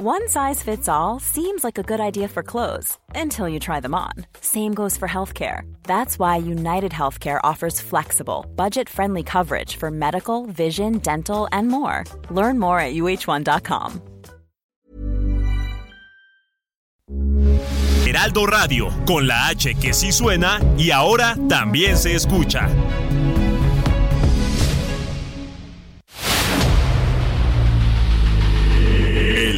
One size fits all seems like a good idea for clothes until you try them on. Same goes for healthcare. That's why United Healthcare offers flexible, budget friendly coverage for medical, vision, dental, and more. Learn more at uh1.com. Heraldo Radio, con la H que sí suena y ahora también se escucha.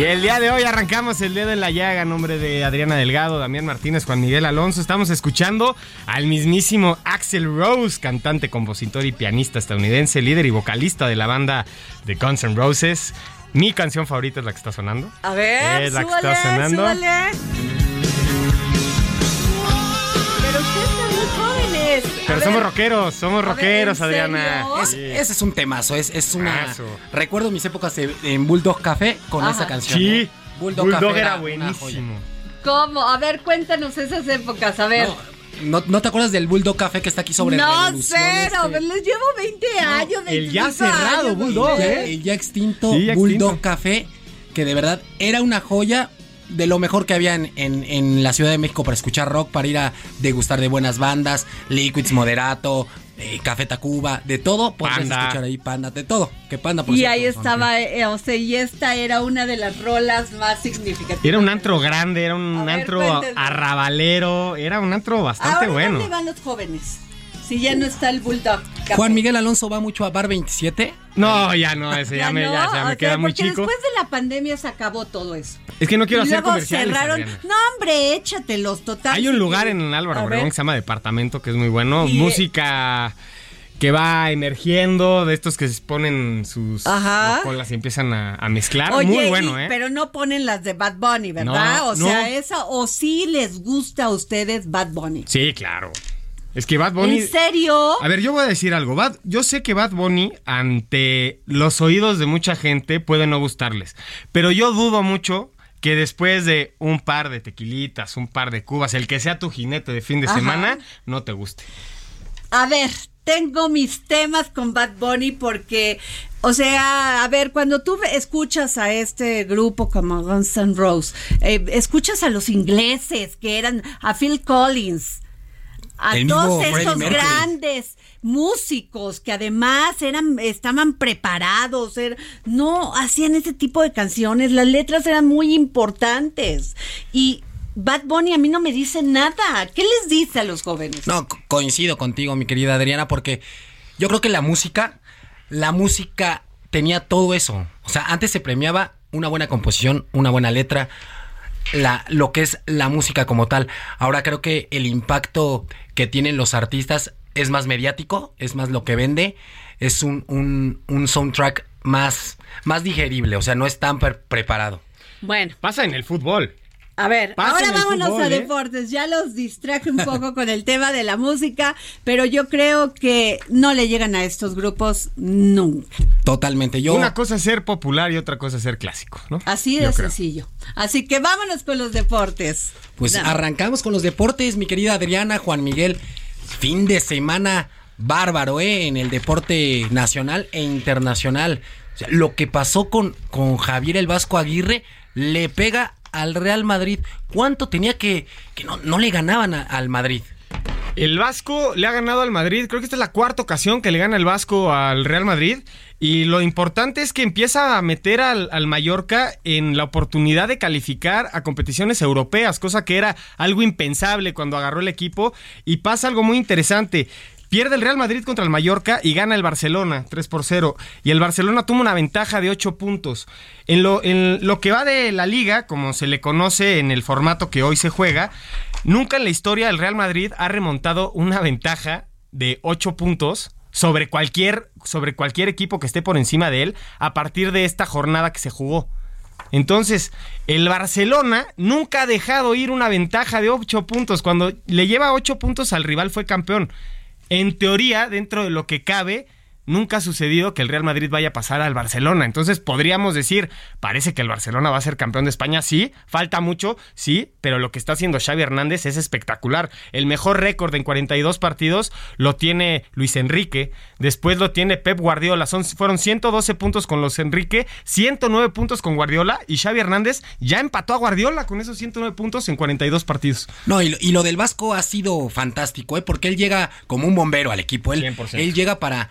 Y el día de hoy arrancamos el dedo en la llaga, nombre de Adriana Delgado, Damián Martínez, Juan Miguel Alonso. Estamos escuchando al mismísimo Axel Rose, cantante, compositor y pianista estadounidense, líder y vocalista de la banda de Guns N' Roses. Mi canción favorita es la que está sonando. A ver, es la súbale, que está sonando. súbale. Pero ustedes son muy jóvenes. Pero somos rockeros, somos rockeros, ¿en Adriana. Es- ese es un temazo, es, es una... Temazo. Recuerdo mis épocas de- en Bulldog Café con Ajá. esa canción. Sí, ¿eh? Bulldog, Café era buenísimo. ¿Cómo? A ver, cuéntanos esas épocas, a ver. No, ¿no te acuerdas del Bulldog Café que está aquí sobre No, Revolución, cero, este? les llevo 20 años. el ya 25 cerrado años, Bulldog, no sé. el ya extinto Sí, ya Bulldog extinto. Café, que de verdad era una joya de lo mejor que había en, en- en la Ciudad de México para escuchar rock, para ir a degustar de buenas bandas, Liquids Moderato, eh, Café Tacuba, de todo, podías Panda. escuchar ahí Panda, de todo, que Panda por Y cierto, ahí estaba, eh, o sea, y esta era una de las rolas más significativas. Era un antro grande, era un A antro arrabalero, era un antro bastante Ahora, bueno. ¿dónde van los jóvenes? Si ya no está el Bulldog. Café. Juan Miguel Alonso va mucho a Bar 27. No, ya no, ese ya, me, no, ya, me sea, queda muy porque chico. después de la pandemia se acabó todo eso. Es que no quiero y hacer luego comerciales. cerraron. Adriana. No, hombre, échatelos, total. Hay un lugar en Álvaro Obregón que se llama Departamento, que es muy bueno. Y- Música que va emergiendo, de estos que se ponen sus Ajá. colas y empiezan a, a mezclar. Oye, muy bueno, y- ¿eh? Pero no ponen las de Bad Bunny, ¿verdad? No, o sea, no. esa, o sí les gusta a ustedes Bad Bunny. Sí, claro. Es que Bad Bunny. ¿En serio? A ver, yo voy a decir algo. Bad- yo sé que Bad Bunny, ante los oídos de mucha gente, puede no gustarles. Pero yo dudo mucho que después de un par de tequilitas, un par de cubas, el que sea tu jinete de fin de Ajá. semana, no te guste. A ver, tengo mis temas con Bad Bunny porque, o sea, a ver, cuando tú escuchas a este grupo como Guns N' Roses, eh, escuchas a los ingleses que eran a Phil Collins, a El todos Mercury. grandes músicos que además eran estaban preparados, er- no hacían ese tipo de canciones, las letras eran muy importantes y Bad Bunny a mí no me dice nada. ¿Qué les dice a los jóvenes? No, co- coincido contigo, mi querida Adriana, porque yo creo que la música, la música tenía todo eso. O sea, antes se premiaba una buena composición, una buena letra, la, lo que es la música como tal. Ahora creo que el impacto que tienen los artistas es más mediático, es más lo que vende, es un, un, un soundtrack más, más digerible, o sea, no es tan pre- preparado. Bueno, Pasa en el fútbol. A ver, ahora vámonos fútbol, a ¿eh? deportes. Ya los distraje un poco con el tema de la música, pero yo creo que no le llegan a estos grupos nunca. Totalmente. Yo, Una cosa es ser popular y otra cosa es ser clásico, ¿no? Así de sencillo. Así que vámonos con los deportes. Pues arrancamos con los deportes, mi querida Adriana, Juan Miguel. Fin de semana bárbaro, ¿eh? En el deporte nacional e internacional. O sea, lo que pasó con, con Javier el Vasco Aguirre le pega al Real Madrid. ¿Cuánto tenía que, que no, no le ganaban al Madrid? El Vasco le ha ganado al Madrid. Creo que esta es la cuarta ocasión que le gana el Vasco al Real Madrid. Y lo importante es que empieza a meter al, al Mallorca en la oportunidad de calificar a competiciones europeas, cosa que era algo impensable cuando agarró el equipo. Y pasa algo muy interesante. Pierde el Real Madrid contra el Mallorca y gana el Barcelona 3 por 0. Y el Barcelona tuvo una ventaja de 8 puntos. En lo, que va de la liga, como se le conoce en el formato que hoy se juega, nunca en la historia el Real Madrid ha remontado una ventaja de 8 puntos sobre cualquier, sobre cualquier equipo que esté por encima de él a partir de esta jornada que se jugó. Entonces, el Barcelona nunca ha dejado ir una ventaja de 8 puntos. Cuando le lleva 8 puntos al rival fue campeón en teoría, dentro de lo que cabe, nunca ha sucedido que el Real Madrid vaya a pasar al Barcelona. Entonces podríamos decir, parece que el Barcelona va a ser campeón de España. Sí, falta mucho, sí, pero lo que está haciendo Xavi Hernández es espectacular. El mejor récord en 42 partidos lo tiene Luis Enrique, después lo tiene Pep Guardiola. Son, fueron 112 puntos con Luis Enrique, 109 puntos con Guardiola y Xavi Hernández ya empató a Guardiola con esos 109 puntos en 42 partidos. No, y, lo del Vasco ha sido fantástico, ¿eh? porque él llega como un bombero al equipo. Él, él llega para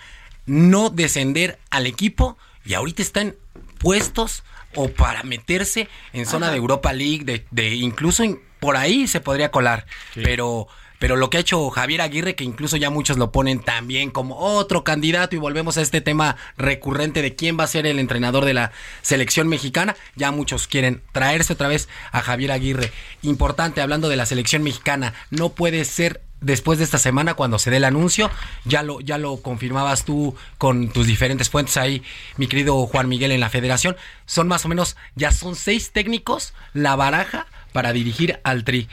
no descender al equipo y ahorita están puestos o para meterse en zona de Europa League, de, incluso por ahí se podría colar, pero pero lo que ha hecho Javier Aguirre, que incluso ya muchos lo ponen también como otro candidato, y volvemos a este tema recurrente de quién va a ser el entrenador de la selección mexicana, ya muchos quieren traerse otra vez a Javier Aguirre. Importante, hablando de la selección mexicana, no puede ser después de esta semana cuando se dé el anuncio. Ya lo, ya lo confirmabas tú con tus diferentes fuentes ahí, mi querido Juan Miguel, en la federación. Son más o menos, ya son seis técnicos la baraja para dirigir al Tri.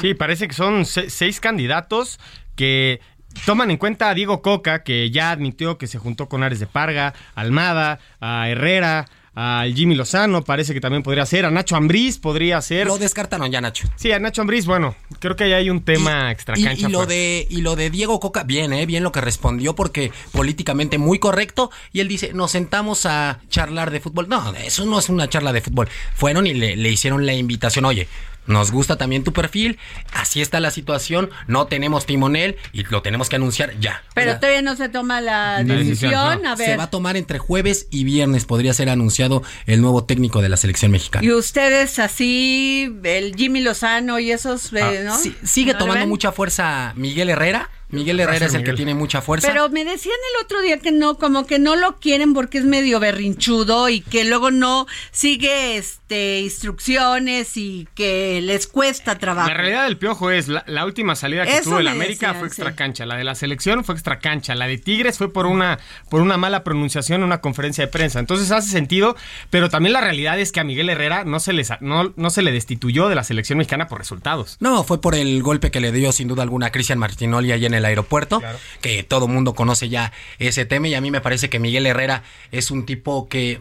Sí, parece que son seis candidatos que toman en cuenta a Diego Coca, que ya admitió que se juntó con Ares de Parga, Almada, a Herrera, al Jimmy Lozano, parece que también podría ser, a Nacho Ambriz podría ser. Lo descartaron ya, Nacho. Sí, a Nacho Ambriz, bueno, creo que ahí hay un tema extra cancha. Y, lo de, y lo de Diego Coca, bien, ¿eh? bien lo que respondió, porque políticamente muy correcto, y él dice, nos sentamos a charlar de fútbol. No, eso no es una charla de fútbol. Fueron y le, le hicieron la invitación, oye, nos gusta también tu perfil, así está la situación, no tenemos timonel y lo tenemos que anunciar ya. Pero todavía no se toma la decisión, a ver. Se va a tomar entre jueves y viernes, podría ser anunciado el nuevo técnico de la selección mexicana. Y ustedes así, el Jimmy Lozano y esos, eh, ah, ¿no? sigue tomando mucha fuerza Miguel Herrera, Miguel Herrera es el que tiene mucha fuerza. Pero me decían el otro día que no, como que no lo quieren porque es medio berrinchudo y que luego no sigue este instrucciones y que les cuesta trabajo. La realidad del piojo es la, última salida que tuvo el América fue extra cancha, la de la selección fue extra cancha, la de Tigres fue por una por una mala pronunciación en una conferencia de prensa. Entonces hace sentido, pero también la realidad es que a Miguel Herrera no se les no, no se le destituyó de la selección mexicana por resultados. No, fue por el golpe que le dio sin duda alguna a Cristian Martinoli ahí en el aeropuerto, que todo mundo conoce ya ese tema y a mí me parece que Miguel Herrera es un tipo que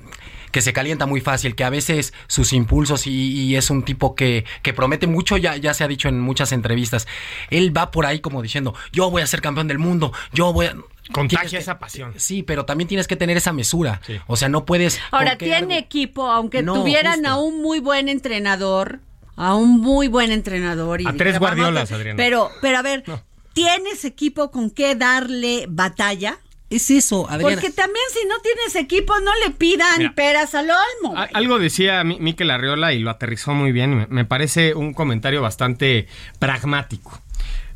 que se calienta muy fácil, que a veces sus impulsos y, es un tipo que, que, promete mucho, ya, ya se ha dicho en muchas entrevistas. Él va por ahí como diciendo, yo voy a ser campeón del mundo, yo voy a... Contagia esa pasión. Sí, pero también tienes que tener esa mesura. O sea, no puedes... Ahora, tiene equipo, aunque tuvieran a un muy buen entrenador, a un muy buen entrenador. Y a tres guardiolas, Adriana. Pero, pero a ver, ¿Tienes equipo con qué darle batalla? Es eso, Adriana. Porque también si no tienes equipo, no le pidan peras al olmo. Algo decía Miquel Arriola y lo aterrizó muy bien. Me parece un comentario bastante pragmático.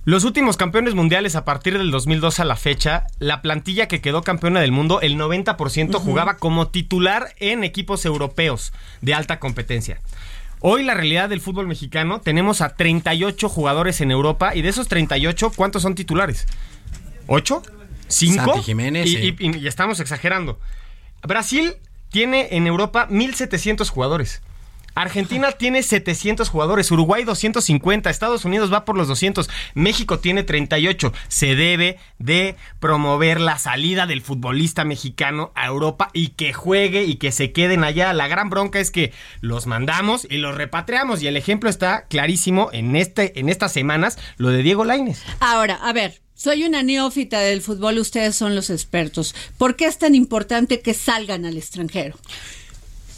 Los últimos campeones mundiales a partir del 2002 a la fecha, la plantilla que quedó campeona del mundo, el 90% jugaba como titular en equipos europeos de alta competencia. Hoy la realidad del fútbol mexicano, tenemos a 38 jugadores en Europa y de esos 38, ¿cuántos son titulares? ¿Ocho? ¿Cinco? Jiménez. Y, estamos exagerando. Brasil tiene en Europa 1.700 jugadores. Argentina tiene 700 jugadores, Uruguay 250, Estados Unidos va por los 200, México tiene 38. Se debe de promover la salida del futbolista mexicano a Europa y que juegue y que se queden allá. La gran bronca es que los mandamos y los repatriamos y el ejemplo está clarísimo en este en estas semanas lo de Diego Lainez. Ahora, a ver, soy una neófita del fútbol, ustedes son los expertos. ¿Por qué es tan importante que salgan al extranjero?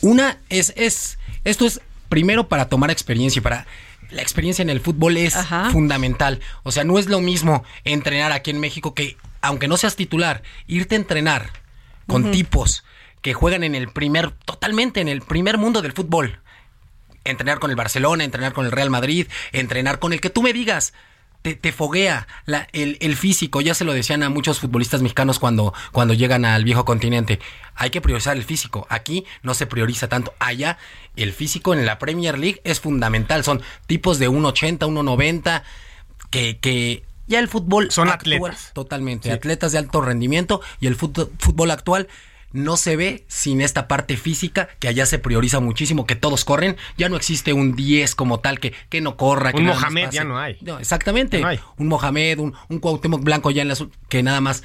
Una es es esto es primero para tomar experiencia, para la experiencia en el fútbol es fundamental. O sea, no es lo mismo entrenar aquí en México que, aunque no seas titular, irte a entrenar con tipos que juegan en el primer, totalmente en el primer mundo del fútbol. Entrenar con el Barcelona, entrenar con el Real Madrid, entrenar con el que tú me digas. Te, te foguea la- el, el físico. Ya se lo decían a muchos futbolistas mexicanos cuando, cuando llegan al viejo continente. Hay que priorizar el físico. Aquí no se prioriza tanto. Allá el físico en la Premier League es fundamental. Son tipos de 1,80, 1,90 que, que ya el fútbol Son actual- atletas. Totalmente, atletas de alto rendimiento y el fútbol actual no se ve sin esta parte física que allá se prioriza muchísimo, que todos corren. Ya no existe un 10 como tal que, que no corra. que Un nada Mohamed ya no hay. exactamente. Ya no hay. Un Mohamed, un, un Cuauhtémoc Blanco ya en la que nada más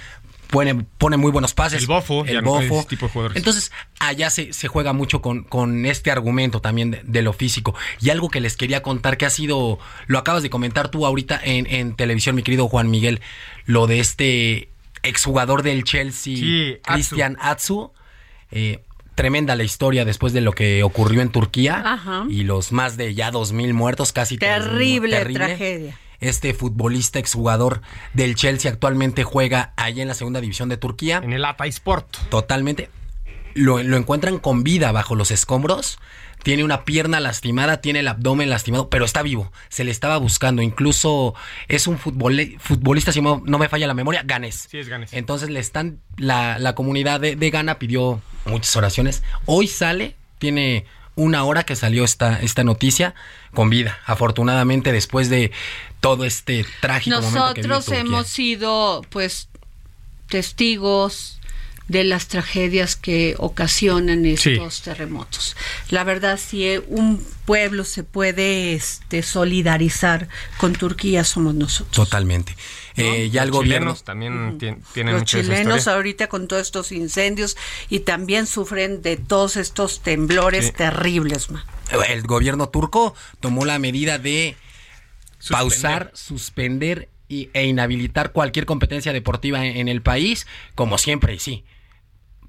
pone, pone muy buenos pases. El Bofo, el no bofo. tipo de jugadores. Entonces, allá se, se juega mucho con, con este argumento también de, de lo físico. Y algo que les quería contar que ha sido, lo acabas de comentar tú ahorita en, en televisión, mi querido Juan Miguel, lo de este exjugador del Chelsea, Sí, Atsu. Cristian Atsu. Eh, tremenda la historia después de lo que ocurrió en Turquía Ajá. y los más de ya dos mil muertos, casi tres mil, Terrible tragedia. Este futbolista exjugador del Chelsea actualmente juega allá en la segunda división de Turquía En el Atay Sport. totalmente. Lo, lo encuentran con vida bajo los escombros. Tiene una pierna lastimada, tiene el abdomen lastimado, pero está vivo. Se le estaba buscando. Incluso es un futbolista, si no, no me falla la memoria, ganés. Sí, es ganés. Entonces le están. La, la comunidad de, de Ghana pidió muchas oraciones. Hoy sale, tiene una hora que salió esta, esta noticia con vida. Afortunadamente, después de todo este trágico momento que vive Nosotros hemos sido, pues, testigos de las tragedias que ocasionan Sí. estos terremotos. La verdad, si un pueblo se puede este, solidarizar con Turquía, somos nosotros. Totalmente. Eh, ya el Los gobierno. chilenos también tien- tienen Los chilenos ahorita con todos estos incendios y también sufren de todos estos temblores Sí. terribles, man. el gobierno turco tomó la medida de Suspender. pausar, suspender y, e inhabilitar cualquier competencia deportiva en, en el país, como siempre, y sí.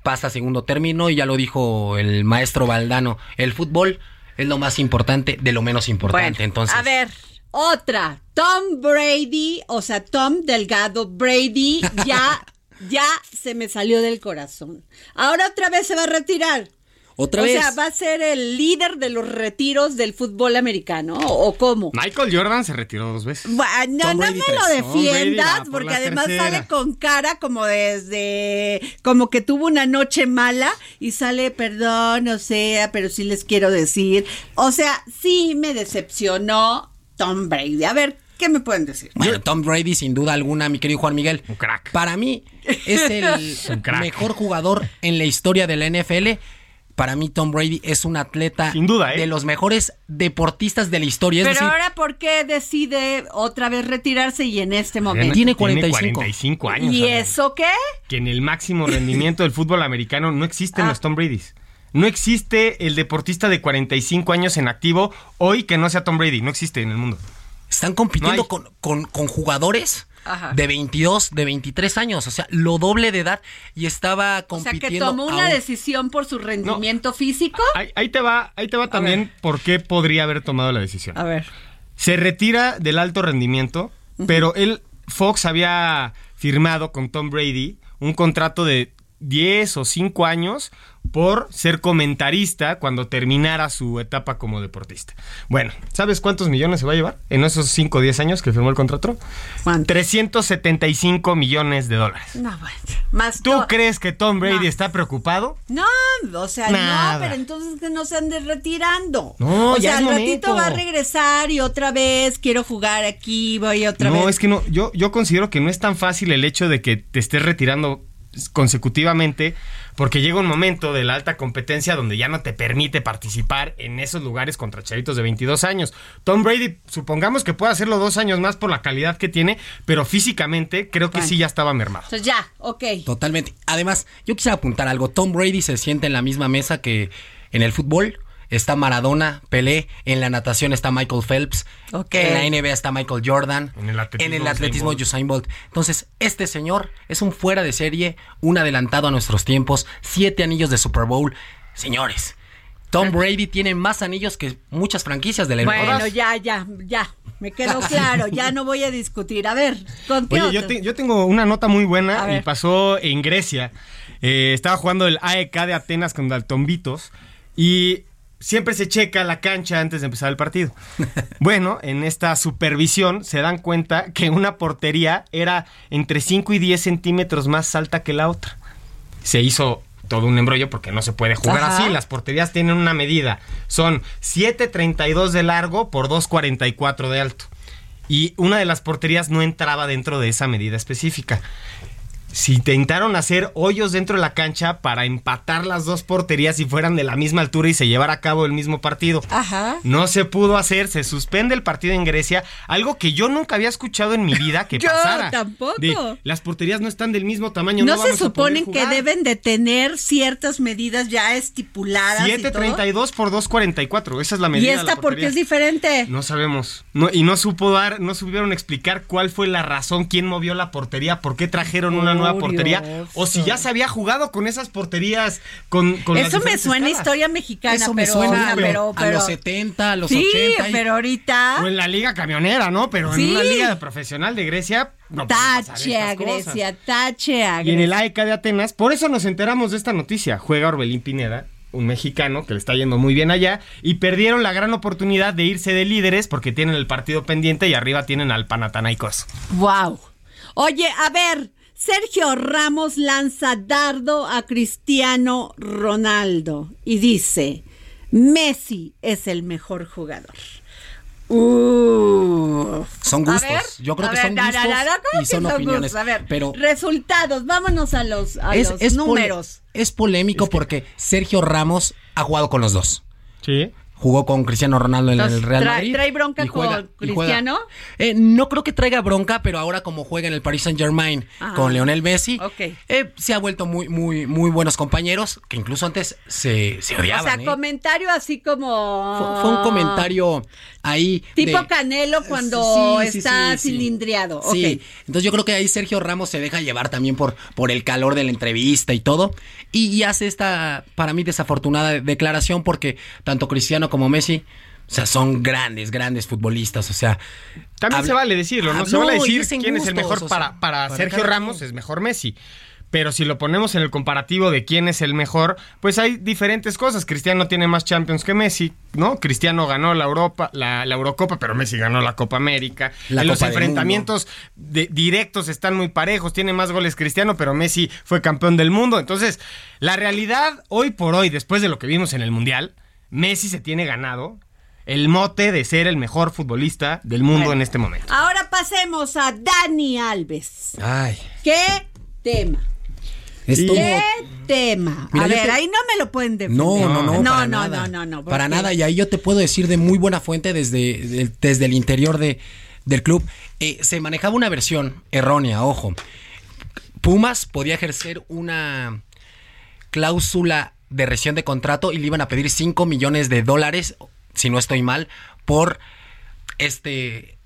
Pasa a segundo término y ya lo dijo el maestro Valdano, el fútbol es lo más importante de lo menos importante. Bueno, Entonces, a ver, otra. Tom Brady, o sea, Tom Delgado Brady, ya, ya se me salió del corazón. Ahora otra vez se va a retirar. Otra o vez. sea, va a ser el líder de los retiros del fútbol americano, ¿o, o cómo? Michael Jordan se retiró dos veces. Bueno, no, Tom no Brady me tres. lo defiendas, por porque además tercera. sale con cara como desde, como que tuvo una noche mala y sale, perdón, o sea, pero sí les quiero decir. O sea, sí me decepcionó Tom Brady. A ver, ¿qué me pueden decir? Bueno, Tom Brady, sin duda alguna, mi querido Juan Miguel. Un crack. Para mí, es el mejor jugador en la historia de la NFL. Para mí, Tom Brady es un atleta Sin duda, ¿eh? de los mejores deportistas de la historia. Es Pero decir, ahora, ¿por qué decide otra vez retirarse y en este momento? Tiene 45. 45 años. ¿Y eso qué? Que en el máximo rendimiento del fútbol americano no existen Ah. los Tom Brady's. No existe el deportista de 45 años en activo hoy que no sea Tom Brady. No existe en el mundo. están compitiendo No con, con- con jugadores Ajá. de 22, de 23 años. O sea, lo doble de edad. Y estaba O sea, compitiendo. que tomó una un- decisión por su rendimiento físico. Ahí, ahí te va, ahí te va también por qué podría haber tomado la decisión. A ver. Se retira del alto rendimiento, pero él, Fox había firmado con Tom Brady un contrato de 10 o 5 años por ser comentarista cuando terminara su etapa como deportista. Bueno, ¿sabes cuántos millones se va a llevar en esos 5 o 10 años que firmó el contrato? ¿Cuánto? 375 millones de dólares. No, bueno. Más ¿Tú crees que Tom Brady No. está preocupado? No, o sea, Nada. no, pero entonces que no se ande retirando. No, o ya sea, al momento. ratito va a regresar y otra vez quiero jugar aquí, voy otra no, vez. es que no, yo, yo considero que no es tan fácil el hecho de que te estés retirando consecutivamente, porque llega un momento de la alta competencia donde ya no te permite participar en esos lugares contra chavitos de 22 años. Tom Brady, supongamos que puede hacerlo dos años más por la calidad que tiene, pero físicamente creo que Bueno. sí ya estaba mermado. Entonces ya, ok. Totalmente. Además, yo quisiera apuntar algo. Tom Brady se siente en la misma mesa que en el fútbol. Está Maradona, Pelé, en la natación está Michael Phelps, Ok. en la NBA está Michael Jordan, En el atletismo, en el Usain atletismo Bolt. Usain Bolt. Entonces, este señor es un fuera de serie, un adelantado a nuestros tiempos, siete anillos de Super Bowl. Señores, Tom Brady tiene más anillos que muchas franquicias de la Bueno, NFL. ya, ya, ya. Me quedó claro, ya no voy a discutir. A ver, ¿con qué Oye, yo, otro? te- yo tengo una nota muy A buena y ver. pasó en Grecia. Eh, estaba jugando el AEK de Atenas con Daltonvitos y siempre se checa la cancha antes de empezar el partido. Bueno, en esta supervisión se dan cuenta que una portería era entre 5 y 10 centímetros más alta que la otra. Se hizo todo un embrollo porque no se puede jugar Ajá. así. Las porterías tienen una medida. Son 7.32 de largo por 2.44 de alto. Y una de las porterías no entraba dentro de esa medida específica. Si intentaron hacer hoyos dentro de la cancha para empatar las dos porterías y fueran de la misma altura y se llevara a cabo el mismo partido. Ajá. No se pudo hacer, se suspende el partido en Grecia, algo que yo nunca había escuchado en mi vida que Yo pasara. tampoco. De, las porterías no están del mismo tamaño. No, No, se suponen que deben de tener ciertas medidas ya estipuladas. y todo? 7.32 por 2.44, esa es la Y medida. la esta porque portería. es diferente. No sabemos. No, y no supo dar, no supieron explicar cuál fue la razón, quién movió la portería, por qué trajeron una nueva portería, o si ya se había jugado con esas porterías, con, con las Eso me suena a escalas. historia mexicana, Eso me pero, suena a, pero, los 70, a los sí, 80. y- pero ahorita O en la liga camionera, ¿no? Pero Sí. en una liga profesional de Grecia, no tache a estas cosas. Grecia, tache a Y en el Grecia. AECA de Atenas, por eso nos enteramos de esta noticia. Juega Orbelín Pineda, un mexicano que le está yendo muy bien allá, y perdieron la gran oportunidad de irse de líderes porque tienen el partido pendiente y arriba tienen al Panathinaikos. Wow. Oye, a ver, Sergio Ramos lanza dardo a Cristiano Ronaldo y dice, Messi es el mejor jugador. Uh. Son gustos. ver, Yo creo que ver, son da, gustos da, da, da, ¿cómo y son opiniones. A ver, pero resultados, vámonos a los, a los pole- números. es polémico porque Sergio Ramos ha jugado con los dos. Sí. Jugó con Cristiano Ronaldo en Entonces, el Real ¿trae- Madrid. trae bronca juega- con Cristiano? Eh, no creo que traiga bronca, pero ahora como juega en el Paris Saint Germain Ajá. con Leonel Messi, eh, se ha vuelto muy, muy, muy buenos compañeros, que incluso antes se, se O odiaban. sea, ¿eh? comentario así como... fue, fue un comentario ahí. Tipo de- Canelo cuando Sí, sí, está sí, cilindriado. Sí, Ok. entonces yo creo que ahí Sergio Ramos se deja llevar también por, por el calor de la entrevista y todo. Y, y hace esta, para mí, desafortunada declaración porque tanto Cristiano como Messi, o sea, son grandes, grandes futbolistas. O sea, También habla- se vale decirlo, ¿no? Ah, se vale no, decir es quién es el mejor o sea, para, para, para Sergio Ramos, quien. es mejor Messi. Pero si lo ponemos en el comparativo de quién es el mejor, pues hay diferentes cosas. Cristiano tiene más Champions que Messi, ¿no? Cristiano ganó la Europa, la, la Eurocopa, pero Messi ganó la Copa América. La en los Copa enfrentamientos de- directos están muy parejos. Tiene más goles Cristiano, pero Messi fue campeón del mundo. Entonces, la realidad, hoy por hoy, después de lo que vimos en el Mundial, Messi se tiene ganado el mote de ser el mejor futbolista del mundo Bueno. en este momento. Ahora pasemos a Dani Alves. Ay, ¿Qué tema? estuvo... ¿Qué tema? Mira, a ver, te- ahí no me lo pueden defender. No, no, no, no, para no, nada. no, no, no, Para nada, y ahí yo te puedo decir de muy buena fuente desde, de- desde el interior de, del club. eh, se manejaba una versión errónea, ojo. Pumas podía ejercer una cláusula de rescisión de contrato y le iban a pedir 5 millones de dólares, si no estoy mal, por este,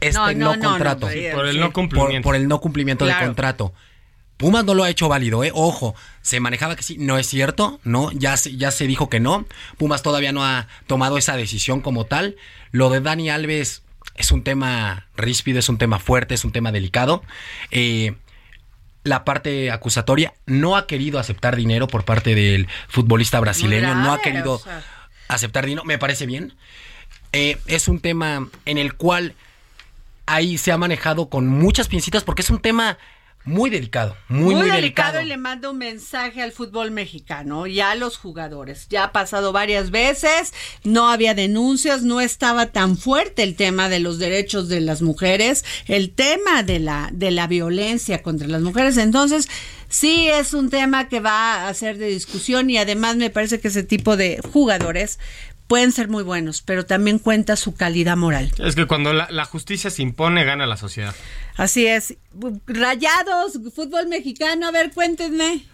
este No, no, no, no, no, contrato. Por el no por, cumplimiento. por el no cumplimiento Claro. del contrato. Pumas no lo ha hecho válido, ¿eh? Ojo, se manejaba que sí, no es cierto, ¿no? Ya se, ya se dijo que no. Pumas todavía no ha tomado esa decisión como tal. Lo de Dani Alves es un tema ríspido, es un tema fuerte, es un tema delicado. Eh, la parte acusatoria no ha querido aceptar dinero por parte del futbolista brasileño, no ha querido o sea. aceptar dinero, me parece bien. Eh, es un tema en el cual ahí se ha manejado con muchas pincitas porque es un tema muy delicado, muy, muy, delicado. y le mando un mensaje al fútbol mexicano y a los jugadores. Ya ha pasado varias veces, no había denuncias, no estaba tan fuerte el tema de los derechos de las mujeres, el tema de la de la violencia contra las mujeres. Entonces, sí es un tema que va a ser de discusión y además me parece que ese tipo de jugadores pueden ser muy buenos, pero también cuenta su calidad moral. Es que cuando la, la justicia se impone, gana la sociedad. Así es. Rayados, fútbol mexicano, a ver, cuéntenme.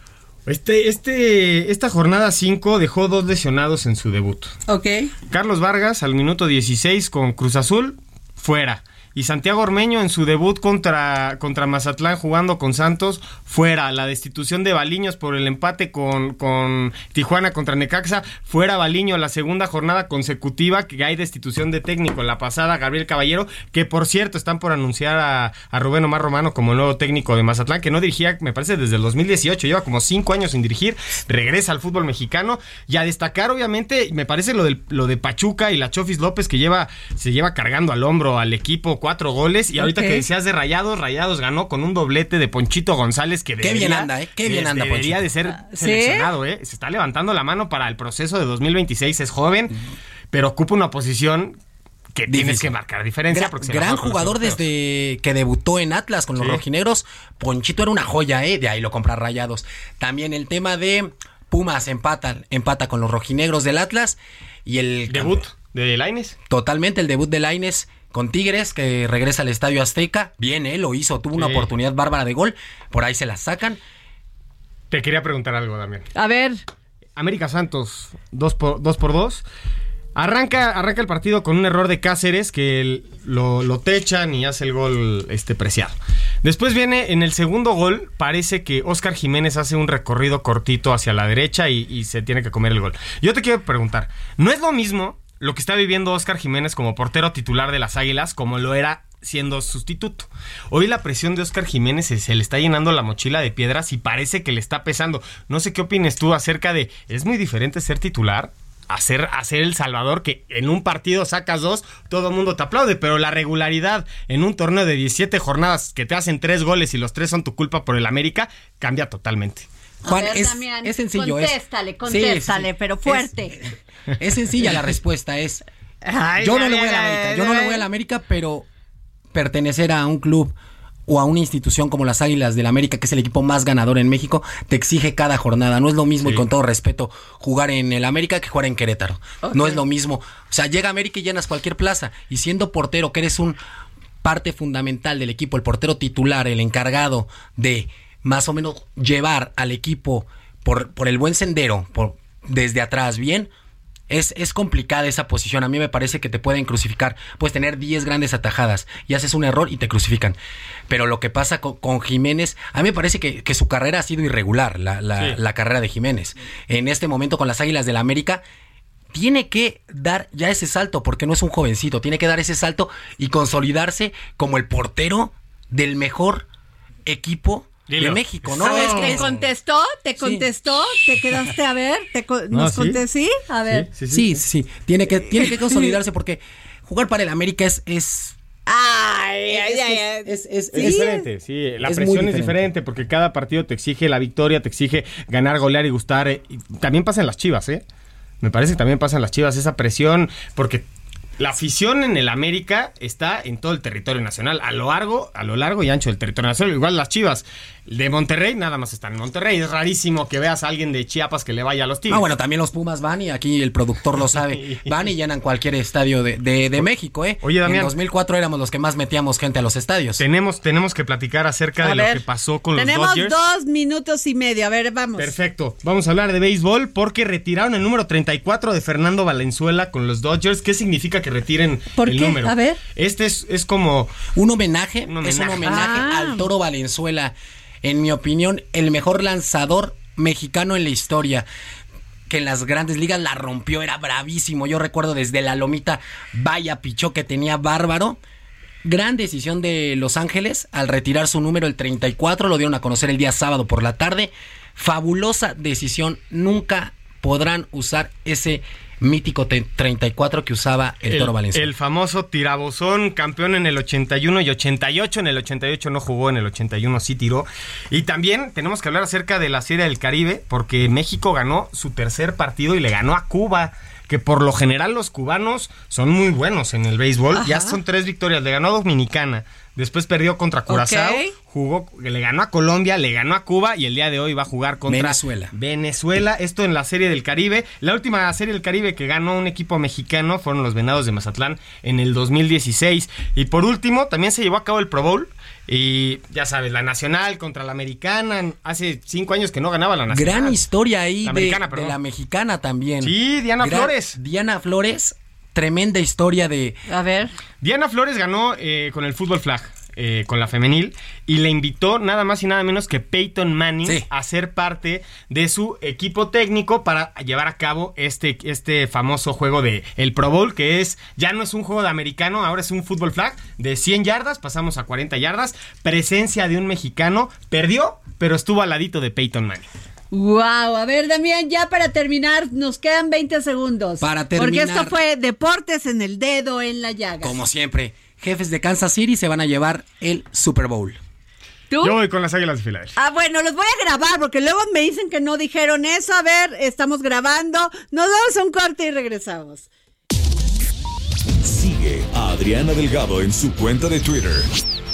Este, este, esta jornada 5 dejó dos lesionados en su debut. Ok. Carlos Vargas al minuto 16 con Cruz Azul, fuera. Y Santiago Ormeño en su debut contra, contra Mazatlán jugando con Santos, fuera. La destitución de Baliños por el empate con, con Tijuana contra Necaxa, fuera Baliño. La segunda jornada consecutiva que hay destitución de técnico. La pasada, Gabriel Caballero, que por cierto están por anunciar a, a Rubén Omar Romano como nuevo técnico de Mazatlán, que no dirigía, me parece, desde el 2018. Lleva como cinco años sin dirigir. Regresa al fútbol mexicano. Y a destacar, obviamente, me parece lo, del, lo de Pachuca y la Chofis López, que lleva, se lleva cargando al hombro al equipo cuatro goles. Y ahorita que decías de Rayados, Rayados ganó con un doblete de Ponchito González que Qué debería, bien anda, ¿eh? Qué bien de- anda, Debería Ponchito. de ser Ah, ¿sí? seleccionado, ¿eh? Se está levantando la mano para el proceso de 2026. Es joven, pero ocupa una posición que tienes Difícil. que marcar diferencia. Gran, gran jugador desde que debutó en Atlas con los Sí. rojinegros. Ponchito era una joya, ¿eh? De ahí lo compra Rayados. También el tema de Pumas empata, empata con los rojinegros del Atlas. Y el Debut de Laines. Totalmente el debut de Laines con Tigres, que regresa al Estadio Azteca. Bien, él lo hizo, tuvo una Sí. oportunidad bárbara de gol. Por ahí se la sacan. Te quería preguntar algo también. A ver, América Santos, 2 por 2 por 2. Arranca, arranca el partido con un error de Cáceres que lo, lo techan y hace el gol este, preciado. Después viene en el segundo gol, parece que Oscar Jiménez hace un recorrido cortito hacia la derecha y, y se tiene que comer el gol. Yo te quiero preguntar, ¿no es lo mismo lo que está viviendo Oscar Jiménez como portero titular de las Águilas como lo era siendo sustituto. Hoy la presión de Oscar Jiménez se, le está llenando la mochila de piedras y parece que le está pesando. No sé qué opines tú acerca de, ¿es muy diferente ser titular? Hacer, hacer el Salvador que en un partido sacas dos, todo el mundo te aplaude, pero la regularidad en un torneo de 17 jornadas que te hacen tres goles y los tres son tu culpa por el América, cambia totalmente. Juan, a ver, es, Damián, es sencillo. es- Contéstale, Sí, contéstale, sí, pero fuerte. Es, sencilla la respuesta, es... Ay, Yo no le voy a la América, yo no le ay. voy a la América, pero pertenecer a un club o a una institución como las Águilas del América, que es el equipo más ganador en México, te exige cada jornada. No es lo mismo, y con todo respeto, jugar en el América que jugar en Querétaro. No es lo mismo. O sea, llega América y llenas cualquier plaza. Y siendo portero, que eres un parte fundamental del equipo, el portero titular, el encargado de más o menos llevar al equipo por, por el buen sendero, por, desde atrás bien, es, es complicada esa posición. A mí me parece que te pueden crucificar. Puedes tener 10 grandes atajadas y haces un error y te crucifican. Pero lo que pasa con, con Jiménez, a mí me parece que, que su carrera ha sido irregular, la, la- Sí. la carrera de Jiménez. En este momento con las Águilas del la América, tiene que dar ya ese salto, porque no es un jovencito, tiene que dar ese salto y consolidarse como el portero del mejor equipo de Dilo. México, ¿no? A ver, Es ¿te que- contestó? ¿Te contestó? ¿Te quedaste a ver? ¿Te co- No, ¿Nos sí. conté? ¿Sí? A ver. Sí, Sí, sí, tiene que, tiene que consolidarse porque jugar para el América es, es, Ay, ay, ay, ay. es, es- Es diferente, sí, la presión es diferente. diferente porque cada partido te exige la victoria, te exige ganar, golear y gustar. eh, y también pasa en las chivas, ¿eh? Me parece que también pasa en las chivas esa presión porque la afición en el América está en todo el territorio nacional, a lo largo, a lo largo y ancho del territorio nacional. Igual las chivas de Monterrey nada más están en Monterrey. Es rarísimo que veas a alguien de Chiapas que le vaya a los Tigres. Ah, bueno, también los Pumas van y aquí el productor lo sabe. Van y llenan cualquier estadio de, de- de México, ¿eh? Oye, Damián. En 2004 éramos los que más metíamos gente a los estadios. Tenemos, tenemos que platicar acerca A de lo que pasó con los Tenemos Dodgers. dos minutos y medio. A ver, vamos. Perfecto. Vamos a hablar de béisbol porque retiraron el número 34 de Fernando Valenzuela con los Dodgers. ¿Qué significa que retiren ¿Por el qué? número? A ver. Este es, es como Un homenaje, Un es un homenaje. homenaje Ah. al Toro Valenzuela. En mi opinión, el mejor lanzador mexicano en la historia. Que en las grandes ligas la rompió, era bravísimo. Yo recuerdo desde la lomita, vaya pichó que tenía bárbaro. Gran decisión de Los Ángeles al retirar su número, el 34, lo dieron a conocer el día sábado por la tarde. Fabulosa decisión, nunca podrán usar ese mítico te- 34 que usaba el, Toro Valenzuela. el famoso tirabozón, campeón en el 81 y 88. En el 88 no jugó, en el 81 sí tiró. Y también tenemos que hablar acerca de la Serie del Caribe, porque México ganó su tercer partido y le ganó a Cuba. Que por lo general los cubanos son muy buenos en el béisbol. Ya son tres victorias. Le ganó a Dominicana. Después perdió contra Curazao. Jugó, le ganó a Colombia, le ganó a Cuba y el día de hoy va a jugar contra Venezuela. Venezuela, esto en la Serie del Caribe. La última Serie del Caribe que ganó un equipo mexicano fueron los Venados de Mazatlán en el 2016. Y por último, también se llevó a cabo el Pro Bowl. Y ya sabes, la Nacional contra la Americana. Hace cinco años que no ganaba la Nacional. Gran historia ahí La de, americana, de la mexicana también. Sí, Diana Flores. Diana Flores tremenda historia de... A ver. Diana Flores ganó eh, con el fútbol flag. eh, con la femenil y le invitó nada más y nada menos que Peyton Manning Sí. a ser parte de su equipo técnico para llevar a cabo este, este famoso juego de el Pro Bowl que es ya no es un juego de americano ahora es un fútbol flag de 100 yardas pasamos a 40 yardas presencia de un mexicano perdió pero estuvo al ladito de Peyton Manning Wow, a ver Damián, ya para terminar, nos quedan 20 segundos. Para Porque terminar. esto fue Deportes en el dedo en la llaga. Como siempre, jefes de Kansas City se van a llevar el Super Bowl. ¿Tú? yo voy con las Águilas de Filadelfia Ah, bueno, los voy a grabar porque luego me dicen que no dijeron eso. A ver, estamos grabando. Nos vamos a un corte y regresamos. Sigue a Adriana Delgado en su cuenta de Twitter.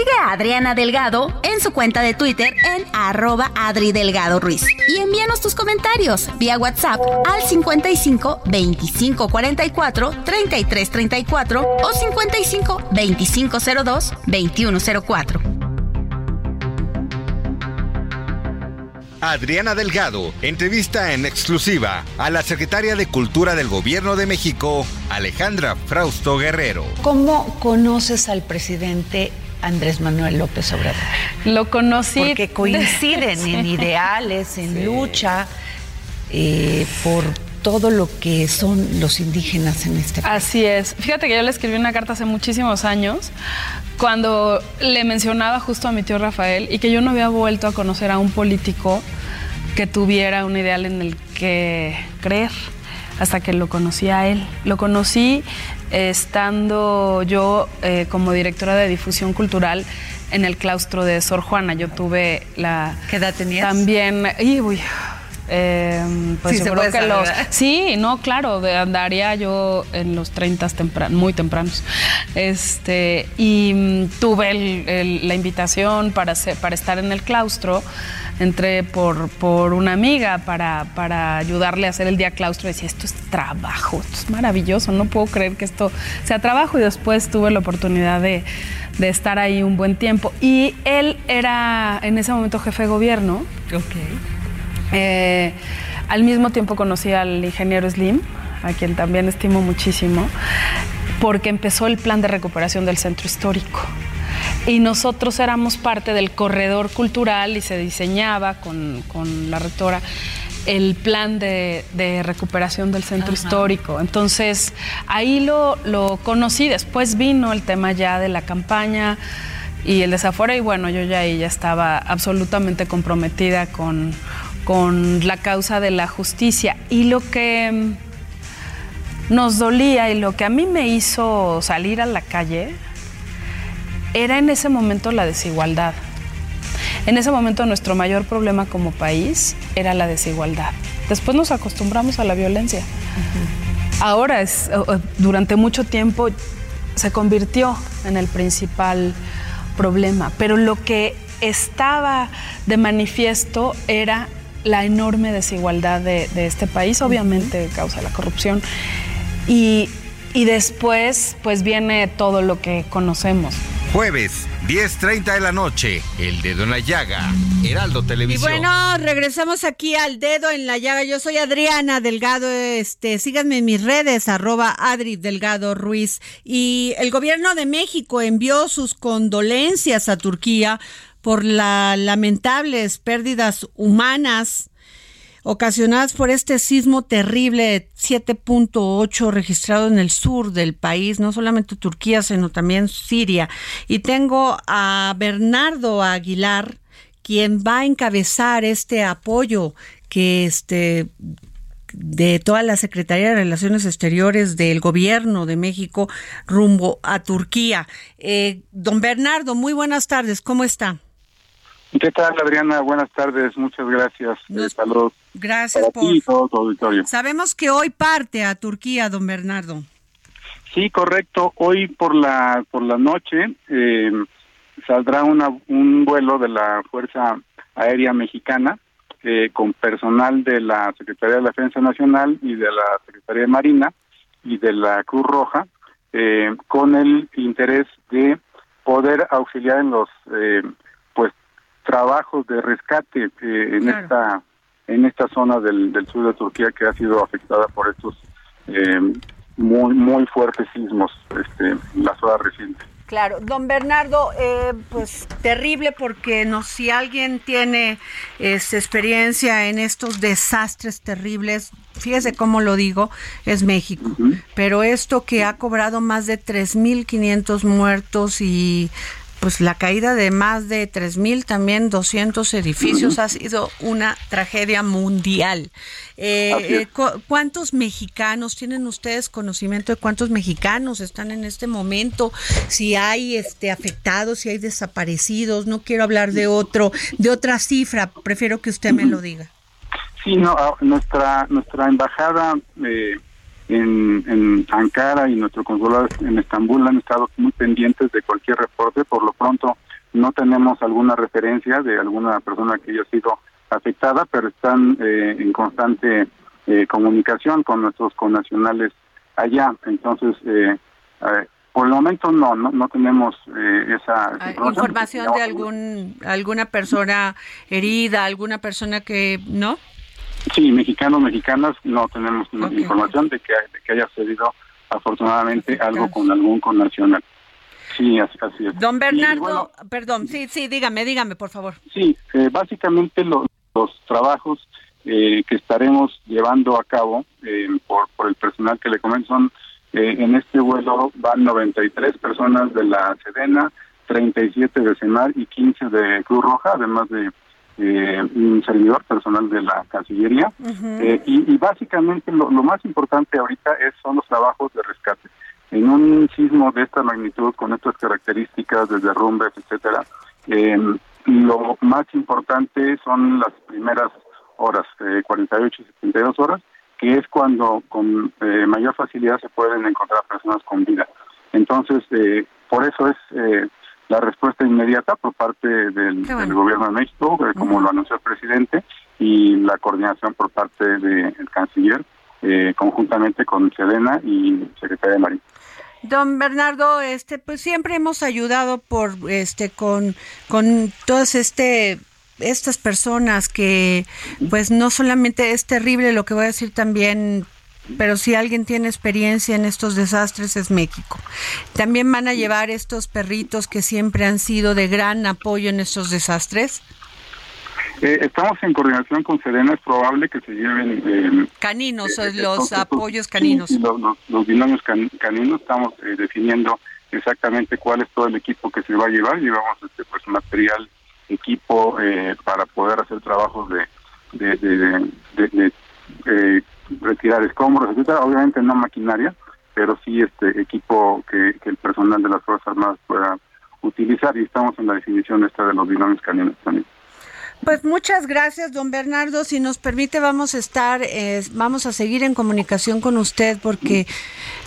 Sigue a Adriana Delgado en su cuenta de Twitter en arroba Adri Delgado Ruiz. Y envíanos tus comentarios vía WhatsApp al 55 25 44 33 34 o 55 25 02 21 04. Adriana Delgado entrevista en exclusiva a la secretaria de Cultura del Gobierno de México, Alejandra Frausto Guerrero. ¿Cómo conoces al presidente Andrés Manuel López Obrador? Lo conocí. Porque coinciden en ideales, en lucha eh, por todo lo que son los indígenas en este país. Así es. Fíjate que yo le escribí una carta hace muchísimos años cuando le mencionaba justo a mi tío Rafael y que yo no había vuelto a conocer a un político que tuviera un ideal en el que creer hasta que lo conocí a él. Lo conocí estando yo eh, como directora de difusión cultural en el claustro de Sor Juana. Yo tuve la... ¿Qué edad tenías? También... y, uy, eh, pues Sí, yo se creo que saber, los... ¿verdad? Sí, no, claro, de- andaría yo en los 30 tempran, muy tempranos. Este, y mm, tuve el- el- la invitación para, ser- para estar en el claustro. Entré por, por una amiga para, para ayudarle a hacer el día claustro. Decía, esto es trabajo, esto es maravilloso, no puedo creer que esto sea trabajo. Y después tuve la oportunidad de, de estar ahí un buen tiempo. Y él era en ese momento jefe de gobierno. Eh, al mismo tiempo conocí al ingeniero Slim, a quien también estimo muchísimo, porque empezó el plan de recuperación del centro histórico. Y nosotros éramos parte del corredor cultural y se diseñaba con, con la rectora el plan de, de recuperación del centro histórico. Entonces, ahí lo, lo conocí. Después vino el tema ya de la campaña y el desafuero. Y bueno, yo ya ahí ya estaba absolutamente comprometida con, con la causa de la justicia. Y lo que nos dolía y lo que a mí me hizo salir a la calle era en ese momento la desigualdad. En ese momento nuestro mayor problema como país era la desigualdad. Después nos acostumbramos a la violencia. Ahora, es, durante mucho tiempo, se convirtió en el principal problema, pero lo que estaba de manifiesto era la enorme desigualdad de, de este país, obviamente causa la corrupción. Y, y después, pues viene todo lo que conocemos. Jueves, 10.30 de la noche, El Dedo en la Llaga, Heraldo Y Televisión. bueno, regresamos aquí al dedo en la llaga. Yo soy Adriana Delgado. Este, síganme en mis redes, arroba Adri Delgado Ruiz. Y el gobierno de México envió sus condolencias a Turquía por las lamentables pérdidas humanas ocasionadas por este sismo terrible 7.8 registrado en el sur del país, no solamente Turquía, sino también Siria. Y tengo a Bernardo Aguilar, quien va a encabezar este apoyo que este de toda la Secretaría de Relaciones Exteriores del Gobierno de México rumbo a Turquía. Eh, don Bernardo, muy buenas tardes, ¿cómo está? ¿Qué tal, Adriana? Buenas tardes, muchas gracias. Eh, saludos Gracias para por... ti y todo tu auditorio. Sabemos que hoy parte a Turquía, don Bernardo. Sí, correcto. Hoy por la por la noche eh, saldrá una, un vuelo de la Fuerza Aérea Mexicana eh, con personal de la Secretaría de la Defensa Nacional y de la Secretaría de Marina y de la Cruz Roja eh, con el interés de poder auxiliar en los eh, pues trabajos de rescate eh, en Claro. esta en esta zona del, del sur de Turquía que ha sido afectada por estos eh, muy muy fuertes sismos este, en las horas recientes. Claro, don Bernardo, eh, pues terrible porque no, si alguien tiene este, experiencia en estos desastres terribles, fíjese cómo lo digo, es México. Pero esto que ha cobrado más de 3.500 muertos y pues la caída de más de 3.000, también 200 edificios, ha sido una tragedia mundial. Eh, cu- ¿Cuántos mexicanos tienen ustedes conocimiento de cuántos mexicanos están en este momento? Si hay este afectados, si hay desaparecidos, no quiero hablar de otro, de otra cifra, prefiero que usted me lo diga. Sí, no, ah, nuestra nuestra embajada eh, en, en Ankara y nuestro consulado en Estambul han estado muy pendientes de cualquier reporte. Por lo pronto no tenemos alguna referencia de alguna persona que haya sido afectada, pero están eh, en constante eh, comunicación con nuestros connacionales allá. Entonces, eh, eh, por el momento no, no, no tenemos eh, esa Ah, Información de algún alguna persona herida, alguna persona que no. Sí, mexicanos, mexicanas, no tenemos información de que, de que haya sucedido afortunadamente algo con algún connacional. Sí, así, así es. Don Bernardo, bueno, perdón, sí, sí, dígame, dígame, por favor. sí, eh, básicamente lo- los trabajos eh, que estaremos llevando a cabo eh, por, por el personal que le comento son, eh, en este vuelo van 93 personas de la Sedena, 37 de CEMAR y 15 de Cruz Roja, además de eh, un servidor personal de la Cancillería. Eh, y, y básicamente lo, lo más importante ahorita es, son los trabajos de rescate. En un sismo de esta magnitud, con estas características de derrumbes, etcétera, eh, lo más importante son las primeras horas, eh, 48 y 72 horas, que es cuando con eh, mayor facilidad se pueden encontrar personas con vida. Entonces, eh, por eso es eh, la respuesta inmediata por parte del, Qué bueno. del gobierno de México, eh, como lo anunció el presidente, y la coordinación por parte del canciller, eh, conjuntamente con Sedena y Secretaría de Marina. Don Bernardo, este, pues siempre hemos ayudado por, este, con, con todas este, estas personas que, pues no solamente es terrible lo que voy a decir también, pero si alguien tiene experiencia en estos desastres es México. También van a llevar estos perritos que siempre han sido de gran apoyo en estos desastres. Eh, estamos en coordinación con Sedena, es probable que se lleven... eh, Caninos, eh, los estos- apoyos caninos. Los, los- los binomios can- caninos, estamos eh, definiendo exactamente cuál es todo el equipo que se va a llevar. Llevamos este pues material, equipo eh, para poder hacer trabajos de, de, de, de- de- de, retirar escombros, etcétera. Obviamente no maquinaria, pero sí este equipo que, que el personal de las Fuerzas Armadas pueda utilizar y estamos en la definición esta de los binomios caninos también. Pues muchas gracias, don Bernardo. Si nos permite, vamos a estar, eh, vamos a seguir en comunicación con usted porque,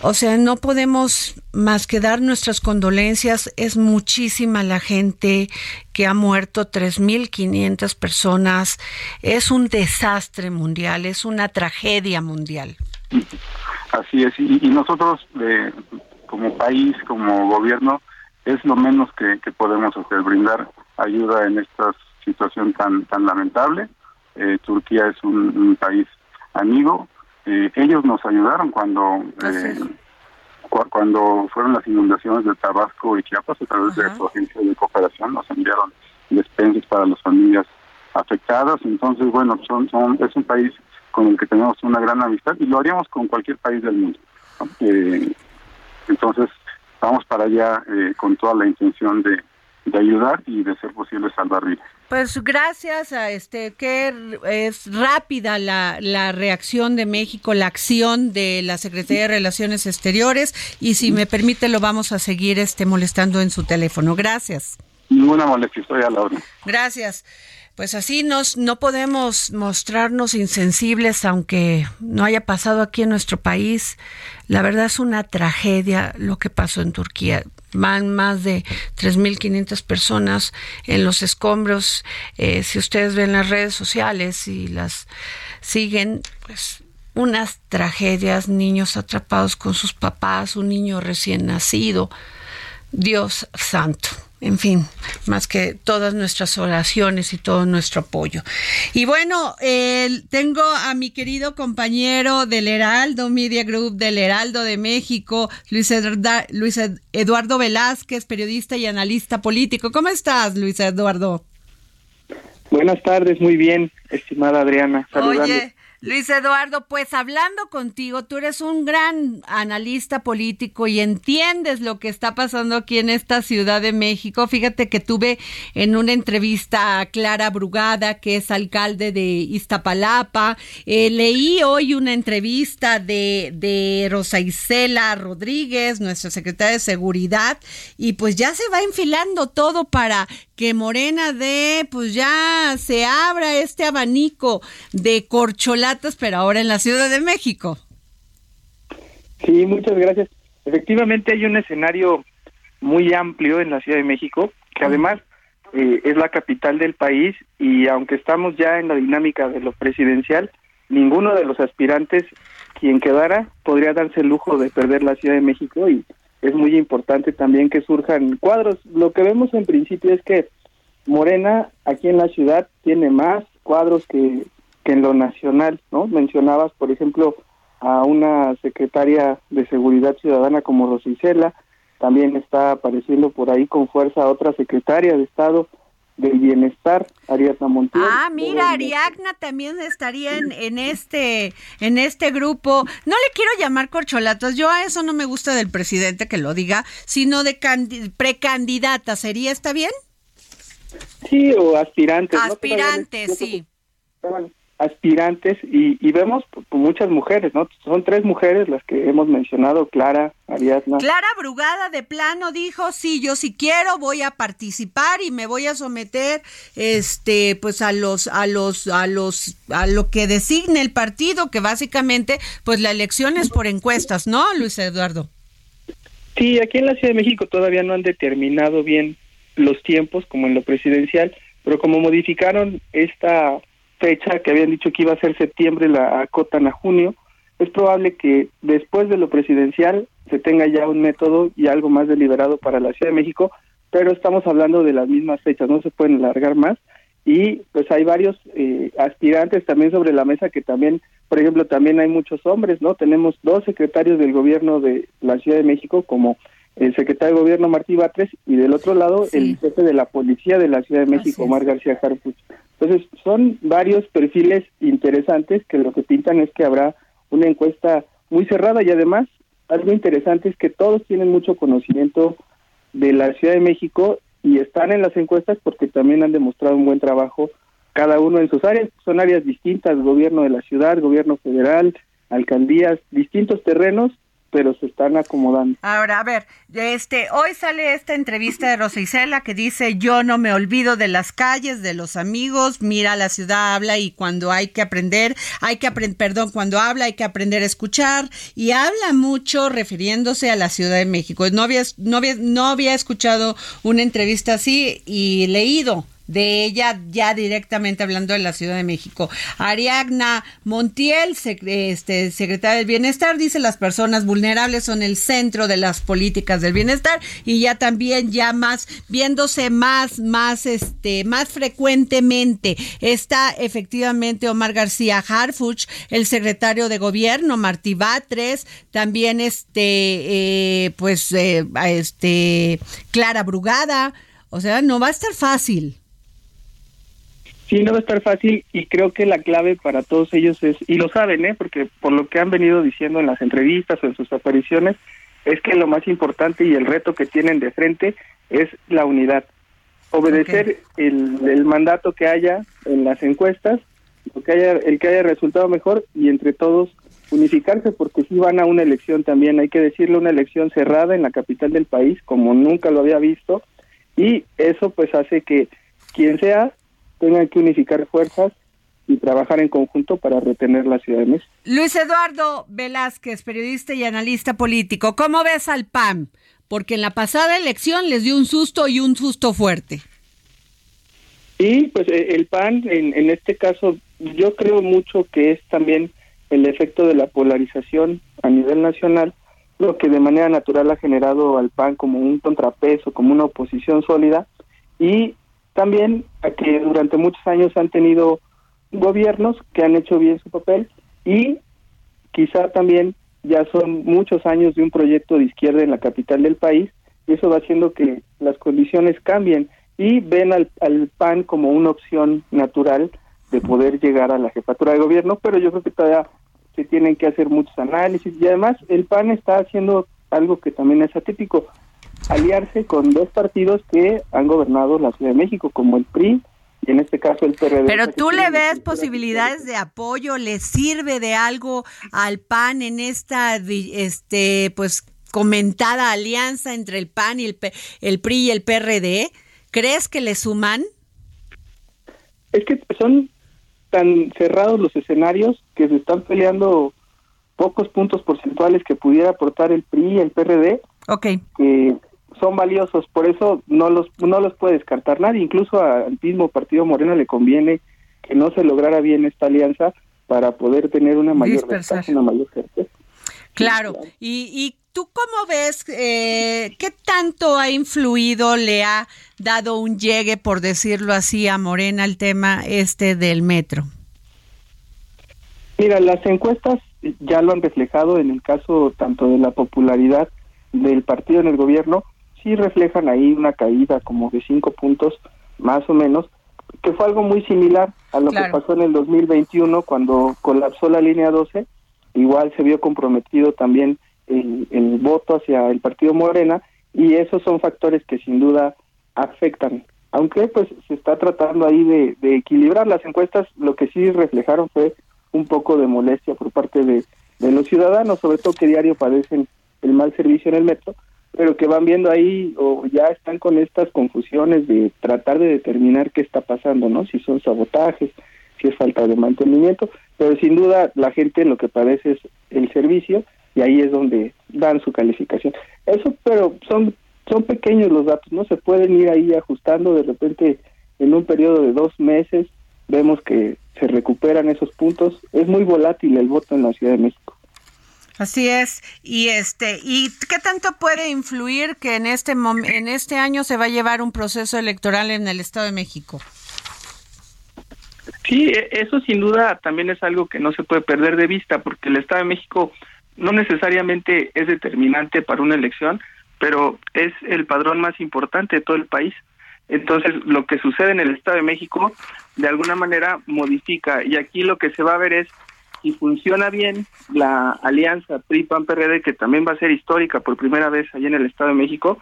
o sea, no podemos más que dar nuestras condolencias. Es muchísima la gente que ha muerto, 3.500 personas. Es un desastre mundial, es una tragedia mundial. Así es, y, nosotros eh, como país, como gobierno, es lo menos que, que podemos hacer, brindar ayuda en estas situación tan tan lamentable. Eh, Turquía es un, país amigo. Eh, ellos nos ayudaron cuando eh, cuando fueron las inundaciones de Tabasco y Chiapas a través de su agencia de cooperación nos enviaron despensas para las familias afectadas. Entonces, bueno, son, son es un país con el que tenemos una gran amistad y lo haríamos con cualquier país del mundo. entonces, vamos para allá con toda la intención de, de ayudar y de ser posible salvar vidas. Pues gracias a este que es rápida la, la reacción de México, la acción de la Secretaría de Relaciones Exteriores y si me permite lo vamos a seguir este molestando en su teléfono. Gracias. Ninguna molestia, estoy a la orden. Gracias. Pues así nos no podemos mostrarnos insensibles aunque no haya pasado aquí en nuestro país. La verdad es una tragedia lo que pasó en Turquía van más de 3.500 personas en los escombros. Eh, si ustedes ven las redes sociales y las siguen, pues unas tragedias, niños atrapados con sus papás, un niño recién nacido. Dios santo en fin, más que todas nuestras oraciones y todo nuestro apoyo. Y bueno, tengo a mi querido compañero del Heraldo Media Group, del Heraldo de México, Luis, Luis Eduardo Velázquez, periodista y analista político. ¿Cómo estás, Luis Eduardo? Buenas tardes, muy bien, estimada Adriana. Oye, Luis Eduardo, pues hablando contigo, tú eres un gran analista político y entiendes lo que está pasando aquí en esta Ciudad de México. Fíjate que tuve en una entrevista a Clara Brugada, que es alcalde de Iztapalapa. Eh, leí hoy una entrevista de, de Rosa Isela Rodríguez, nuestra secretaria de Seguridad, y pues ya se va enfilando todo para que Morena de, pues ya se abra este abanico de corcholatas, pero ahora en la Ciudad de México. Sí, muchas gracias. Efectivamente hay un escenario muy amplio en la Ciudad de México, que además eh, es la capital del país y aunque estamos ya en la dinámica de lo presidencial, ninguno de los aspirantes, quien quedara, podría darse el lujo de perder la Ciudad de México y es muy importante también que surjan cuadros. Lo que vemos en principio es que Morena aquí en la ciudad tiene más cuadros que, que en lo nacional, ¿no? Mencionabas, por ejemplo, a una secretaria de Seguridad Ciudadana como Rosicela, también está apareciendo por ahí con fuerza otra secretaria de Estado del bienestar, Ariadna Montiel. Ah, mira, Ariadna también estaría en, en, este en este grupo. No le quiero llamar corcholatas, yo a eso no me gusta del presidente que lo diga, sino de precandidata, ¿sería está bien? Sí, o aspirantes. Aspirantes, sí aspirantes y, y vemos muchas mujeres, ¿no? Son tres mujeres las que hemos mencionado, Clara, Ariadna. Clara Brugada de plano dijo, sí, yo si quiero voy a participar y me voy a someter este pues a los a los a los a lo que designe el partido, que básicamente pues la elección es por encuestas, ¿no, Luis Eduardo? Sí, aquí en la Ciudad de México todavía no han determinado bien los tiempos como en lo presidencial, pero como modificaron esta fecha que habían dicho que iba a ser septiembre, la acotan a junio, es probable que después de lo presidencial se tenga ya un método y algo más deliberado para la Ciudad de México, pero estamos hablando de las mismas fechas, no se pueden alargar más y pues hay varios eh, aspirantes también sobre la mesa que también, por ejemplo, también hay muchos hombres, ¿no? Tenemos dos secretarios del gobierno de la Ciudad de México como el secretario de gobierno Martí Batres y del otro lado el jefe de la policía de la Ciudad de México, Omar García Harfuch. Entonces, son varios perfiles interesantes que lo que pintan es que habrá una encuesta muy cerrada y además algo interesante es que todos tienen mucho conocimiento de la Ciudad de México y están en las encuestas porque también han demostrado un buen trabajo cada uno en sus áreas, son áreas distintas, gobierno de la ciudad, gobierno federal, alcaldías, distintos terrenos pero se están acomodando. Ahora, a ver, este, hoy sale esta entrevista de Rosa Isela que dice, yo no me olvido de las calles, de los amigos, mira, la ciudad habla y cuando hay que aprender, hay que aprender, perdón, cuando habla hay que aprender a escuchar y habla mucho refiriéndose a la Ciudad de México. No había, no había, no había escuchado una entrevista así y leído de ella ya directamente hablando de la Ciudad de México. Ariagna Montiel, este, secretaria del Bienestar, dice las personas vulnerables son el centro de las políticas del bienestar y ya también ya más viéndose más más este más frecuentemente está efectivamente Omar García Harfuch, el secretario de gobierno Martí Batres, también este eh, pues eh, este Clara Brugada, o sea, no va a estar fácil. Sí, no va a estar fácil y creo que la clave para todos ellos es, y lo saben, ¿eh? porque por lo que han venido diciendo en las entrevistas o en sus apariciones, es que lo más importante y el reto que tienen de frente es la unidad. Obedecer el, el, mandato que haya en las encuestas, lo que haya, el que haya resultado mejor y entre todos unificarse porque si van a una elección también, hay que decirle una elección cerrada en la capital del país como nunca lo había visto y eso pues hace que quien sea tengan que unificar fuerzas y trabajar en conjunto para retener la Ciudad de México. Luis Eduardo Velázquez, periodista y analista político, ¿cómo ves al PAN? Porque en la pasada elección les dio un susto y un susto fuerte. Sí, pues eh, el PAN, en, en este caso, yo creo mucho que es también el efecto de la polarización a nivel nacional, lo que de manera natural ha generado al PAN como un contrapeso, como una oposición sólida, y también a que durante muchos años han tenido gobiernos que han hecho bien su papel y quizá también ya son muchos años de un proyecto de izquierda en la capital del país y eso va haciendo que las condiciones cambien y ven al, al PAN como una opción natural de poder llegar a la jefatura de gobierno, pero yo creo que todavía se tienen que hacer muchos análisis y además el PAN está haciendo algo que también es atípico, aliarse con dos partidos que han gobernado la Ciudad de México, como el PRI y en este caso el PRD. Pero tú le ves posibilidades de apoyo, le sirve de algo al PAN en esta, este, pues comentada alianza entre el PAN y el, el PRI y el PRD. ¿Crees que le suman? Es que son tan cerrados los escenarios que se están peleando pocos puntos porcentuales que pudiera aportar el PRI y el PRD. Ok. Que son valiosos, por eso no los no los puede descartar nadie, incluso al mismo partido Moreno le conviene que no se lograra bien esta alianza para poder tener una mayor ventaja, una mayor certeza. Claro. ¿Y, ¿Y tú cómo ves eh, qué tanto ha influido, le ha dado un llegue, por decirlo así, a Morena el tema este del metro? Mira, las encuestas ya lo han reflejado en el caso tanto de la popularidad del partido en el gobierno sí reflejan ahí una caída como de cinco puntos más o menos, que fue algo muy similar a lo que pasó en el 2021 cuando colapsó la línea 12, igual se vio comprometido también el, el voto hacia el partido Morena y esos son factores que sin duda afectan. Aunque pues se está tratando ahí de, de equilibrar. Las encuestas, lo que sí reflejaron fue un poco de molestia por parte de, de los ciudadanos, sobre todo que diario padecen el mal servicio en el metro, pero que van viendo ahí o ya están con estas confusiones de tratar de determinar qué está pasando, ¿no? Si son sabotajes, si es falta de mantenimiento, pero sin duda la gente lo que padece es el servicio y ahí es donde dan su calificación. Eso, pero son son pequeños los datos, no se pueden ir ahí ajustando de repente en un periodo de dos meses vemos que se recuperan esos puntos. Es muy volátil el voto en la Ciudad de México. Así es. Y este, ¿y qué tanto puede influir que en este en este año se va a llevar un proceso electoral en el Estado de México? Sí, e, eso sin duda también es algo que no se puede perder de vista, porque el Estado de México no necesariamente es determinante para una elección, pero es el padrón más importante de todo el país. Entonces, lo que sucede en el Estado de México, de alguna manera, modifica. Y aquí lo que se va a ver es si funciona bien la alianza PRI-PAN-PRD, que también va a ser histórica por primera vez allí en el Estado de México,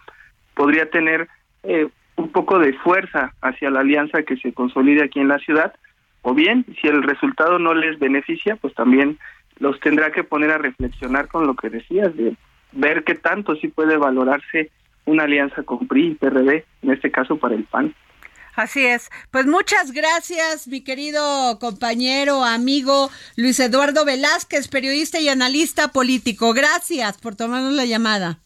podría tener eh, un poco de fuerza hacia la alianza que se consolide aquí en la ciudad, o bien, si el resultado no les beneficia, pues también los tendrá que poner a reflexionar con lo que decías, de ver qué tanto sí puede valorarse una alianza con PRI y PRD, en este caso para el PAN. Así es. Pues muchas gracias, mi querido compañero, amigo Luis Eduardo Velázquez, periodista y analista político. Gracias por tomarnos la llamada.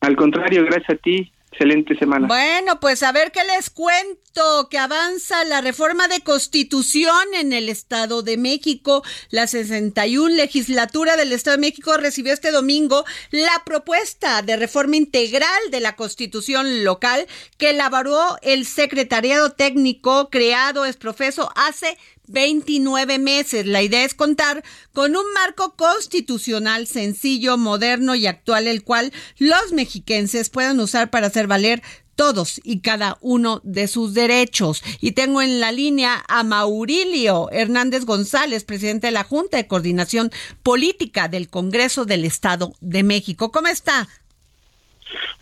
Al contrario, gracias a ti. Excelente semana. Bueno, pues a ver qué les cuento, que avanza la reforma de constitución en el Estado de México. La 61 legislatura del Estado de México recibió este domingo la propuesta de reforma integral de la constitución local que elaboró el secretariado técnico creado es profeso hace 29 meses. La idea es contar con un marco constitucional sencillo, moderno y actual, el cual los mexiquenses puedan usar para hacer valer todos y cada uno de sus derechos. Y tengo en la línea a Maurilio Hernández González, presidente de la Junta de Coordinación Política del Congreso del Estado de México. ¿Cómo está?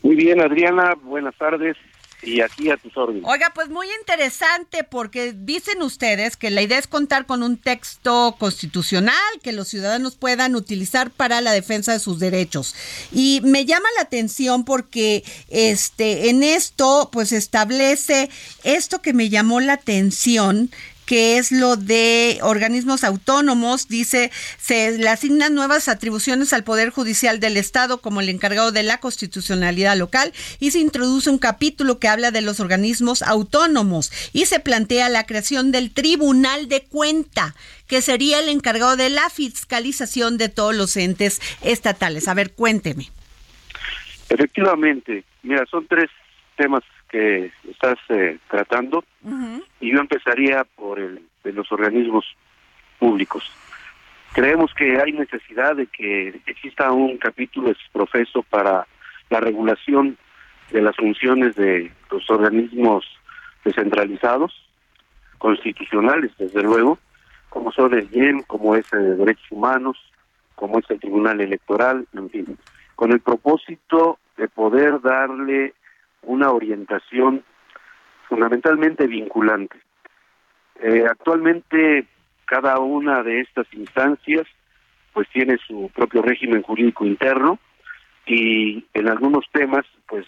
Muy bien, Adriana, buenas tardes y aquí a tus órdenes. Oiga, pues muy interesante porque dicen ustedes que la idea es contar con un texto constitucional que los ciudadanos puedan utilizar para la defensa de sus derechos. Y me llama la atención porque este en esto pues establece esto que me llamó la atención que es lo de organismos autónomos. Dice, se le asignan nuevas atribuciones al Poder Judicial del Estado como el encargado de la constitucionalidad local y se introduce un capítulo que habla de los organismos autónomos y se plantea la creación del Tribunal de Cuenta que sería el encargado de la fiscalización de todos los entes estatales. A ver, cuénteme. Efectivamente, mira, son tres temas que estás eh, tratando y yo empezaría de los organismos públicos. Creemos que hay necesidad de que exista un capítulo profeso para la regulación de las funciones de los organismos descentralizados, constitucionales, desde luego, como son el IEM, como es el de Derechos Humanos, como es el Tribunal Electoral, en fin, con el propósito de poder darle una orientación fundamentalmente vinculante. Eh, actualmente cada una de estas instancias pues tiene su propio régimen jurídico interno y en algunos temas pues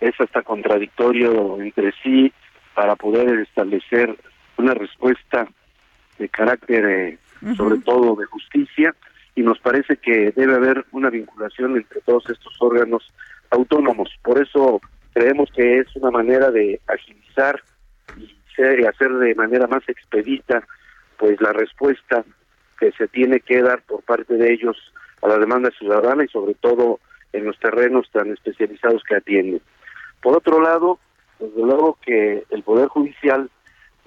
es hasta contradictorio entre sí para poder establecer una respuesta de carácter eh, sobre todo de justicia y nos parece que debe haber una vinculación entre todos estos órganos autónomos. Por eso creemos que es una manera de agilizar y hacer de manera más expedita pues la respuesta que se tiene que dar por parte de ellos a la demanda ciudadana y sobre todo en los terrenos tan especializados que atienden. Por otro lado, desde luego que el Poder Judicial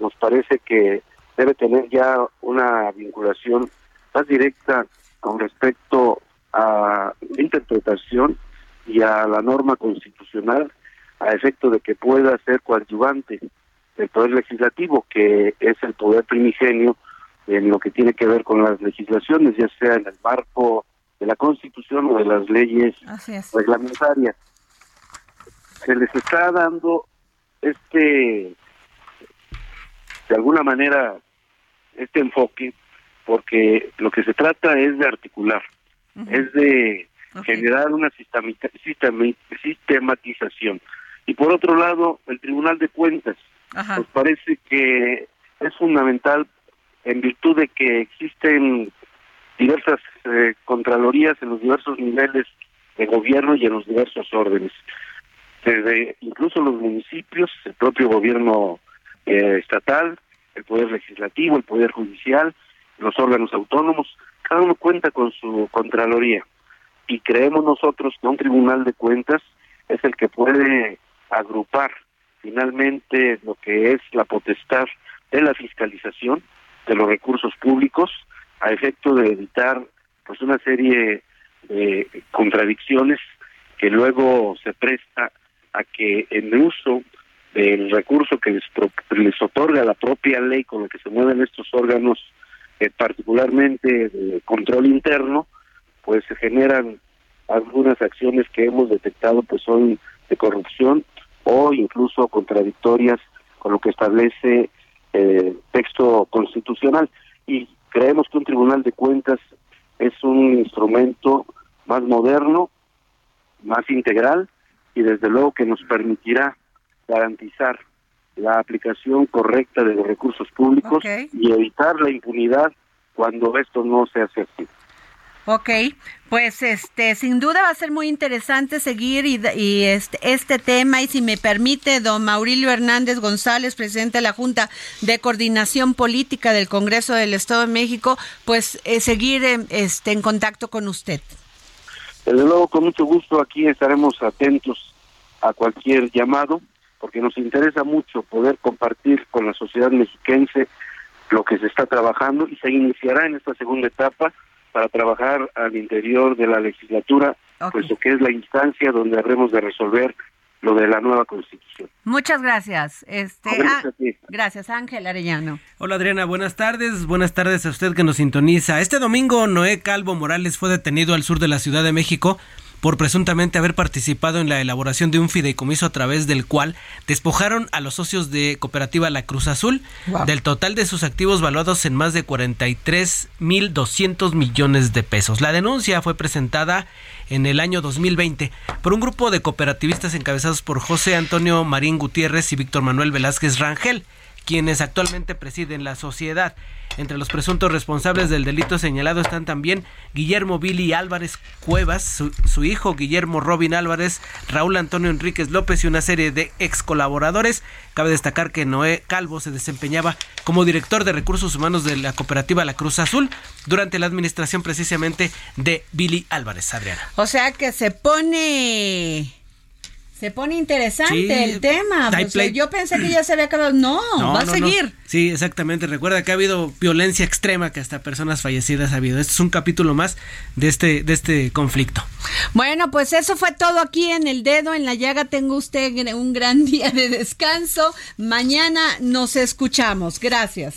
nos parece que debe tener ya una vinculación más directa con respecto a la interpretación y a la norma constitucional a efecto de que pueda ser coadyuvante del Poder Legislativo, que es el poder primigenio en lo que tiene que ver con las legislaciones, ya sea en el marco de la Constitución o de las leyes reglamentarias. Se les está dando este, de alguna manera, este enfoque, porque lo que se trata es de articular, es de generar una sistematización. Y por otro lado, el Tribunal de Cuentas. Nos parece que es fundamental en virtud de que existen diversas eh, contralorías en los diversos niveles de gobierno y en los diversos órdenes. Desde incluso los municipios, el propio gobierno eh, estatal, el poder legislativo, el poder judicial, los órganos autónomos, cada uno cuenta con su contraloría. Y creemos nosotros que un tribunal de cuentas es el que puede agrupar finalmente lo que es la potestad de la fiscalización de los recursos públicos a efecto de evitar pues una serie de contradicciones que luego se presta a que en el uso del recurso que les, les otorga la propia ley con la que se mueven estos órganos, eh, particularmente de control interno, pues se generan algunas acciones que hemos detectado pues son de corrupción o incluso contradictorias con lo que establece el eh, texto constitucional. Y creemos que un tribunal de cuentas es un instrumento más moderno, más integral y desde luego que nos permitirá garantizar la aplicación correcta de los recursos públicos y evitar la impunidad cuando esto no se hace así. Ok, pues este, sin duda va a ser muy interesante seguir y, este, este tema y si me permite, don Maurilio Hernández González, presidente de la Junta de Coordinación Política del Congreso del Estado de México, pues eh, seguir eh, este, en contacto con usted. Desde luego, con mucho gusto aquí estaremos atentos a cualquier llamado, porque nos interesa mucho poder compartir con la sociedad mexiquense lo que se está trabajando y se iniciará en esta segunda etapa para trabajar al interior de la legislatura, puesto que es la instancia donde habremos de resolver lo de la nueva constitución. Muchas gracias. Este, ah, gracias, Ángel Arellano. Hola Adriana, buenas tardes. Buenas tardes a usted que nos sintoniza. Este domingo Noé Calvo Morales fue detenido al sur de la Ciudad de México por presuntamente haber participado en la elaboración de un fideicomiso a través del cual despojaron a los socios de Cooperativa La Cruz Azul. Del total de sus activos valuados en más de 43.200 millones de pesos. La denuncia fue presentada en el año 2020 por un grupo de cooperativistas encabezados por José Antonio Marín Gutiérrez y Víctor Manuel Velázquez Rangel quienes actualmente presiden la sociedad. Entre los presuntos responsables del delito señalado están también Guillermo Billy Álvarez Cuevas, su, hijo Guillermo Robin Álvarez, Raúl Antonio Enríquez López y una serie de ex colaboradores. Cabe destacar que Noé Calvo se desempeñaba como director de recursos humanos de la cooperativa La Cruz Azul durante la administración precisamente de Billy Álvarez, Adriana. O sea que se pone se pone interesante el tema. Pues, yo pensé que ya se había acabado. No, va a seguir. Sí, exactamente. Recuerda que ha habido violencia extrema, que hasta personas fallecidas ha habido. Este es un capítulo más de este, de este conflicto. Bueno, pues eso fue todo aquí en el dedo, en la llaga. Tengo usted un gran día de descanso. Mañana nos escuchamos. Gracias.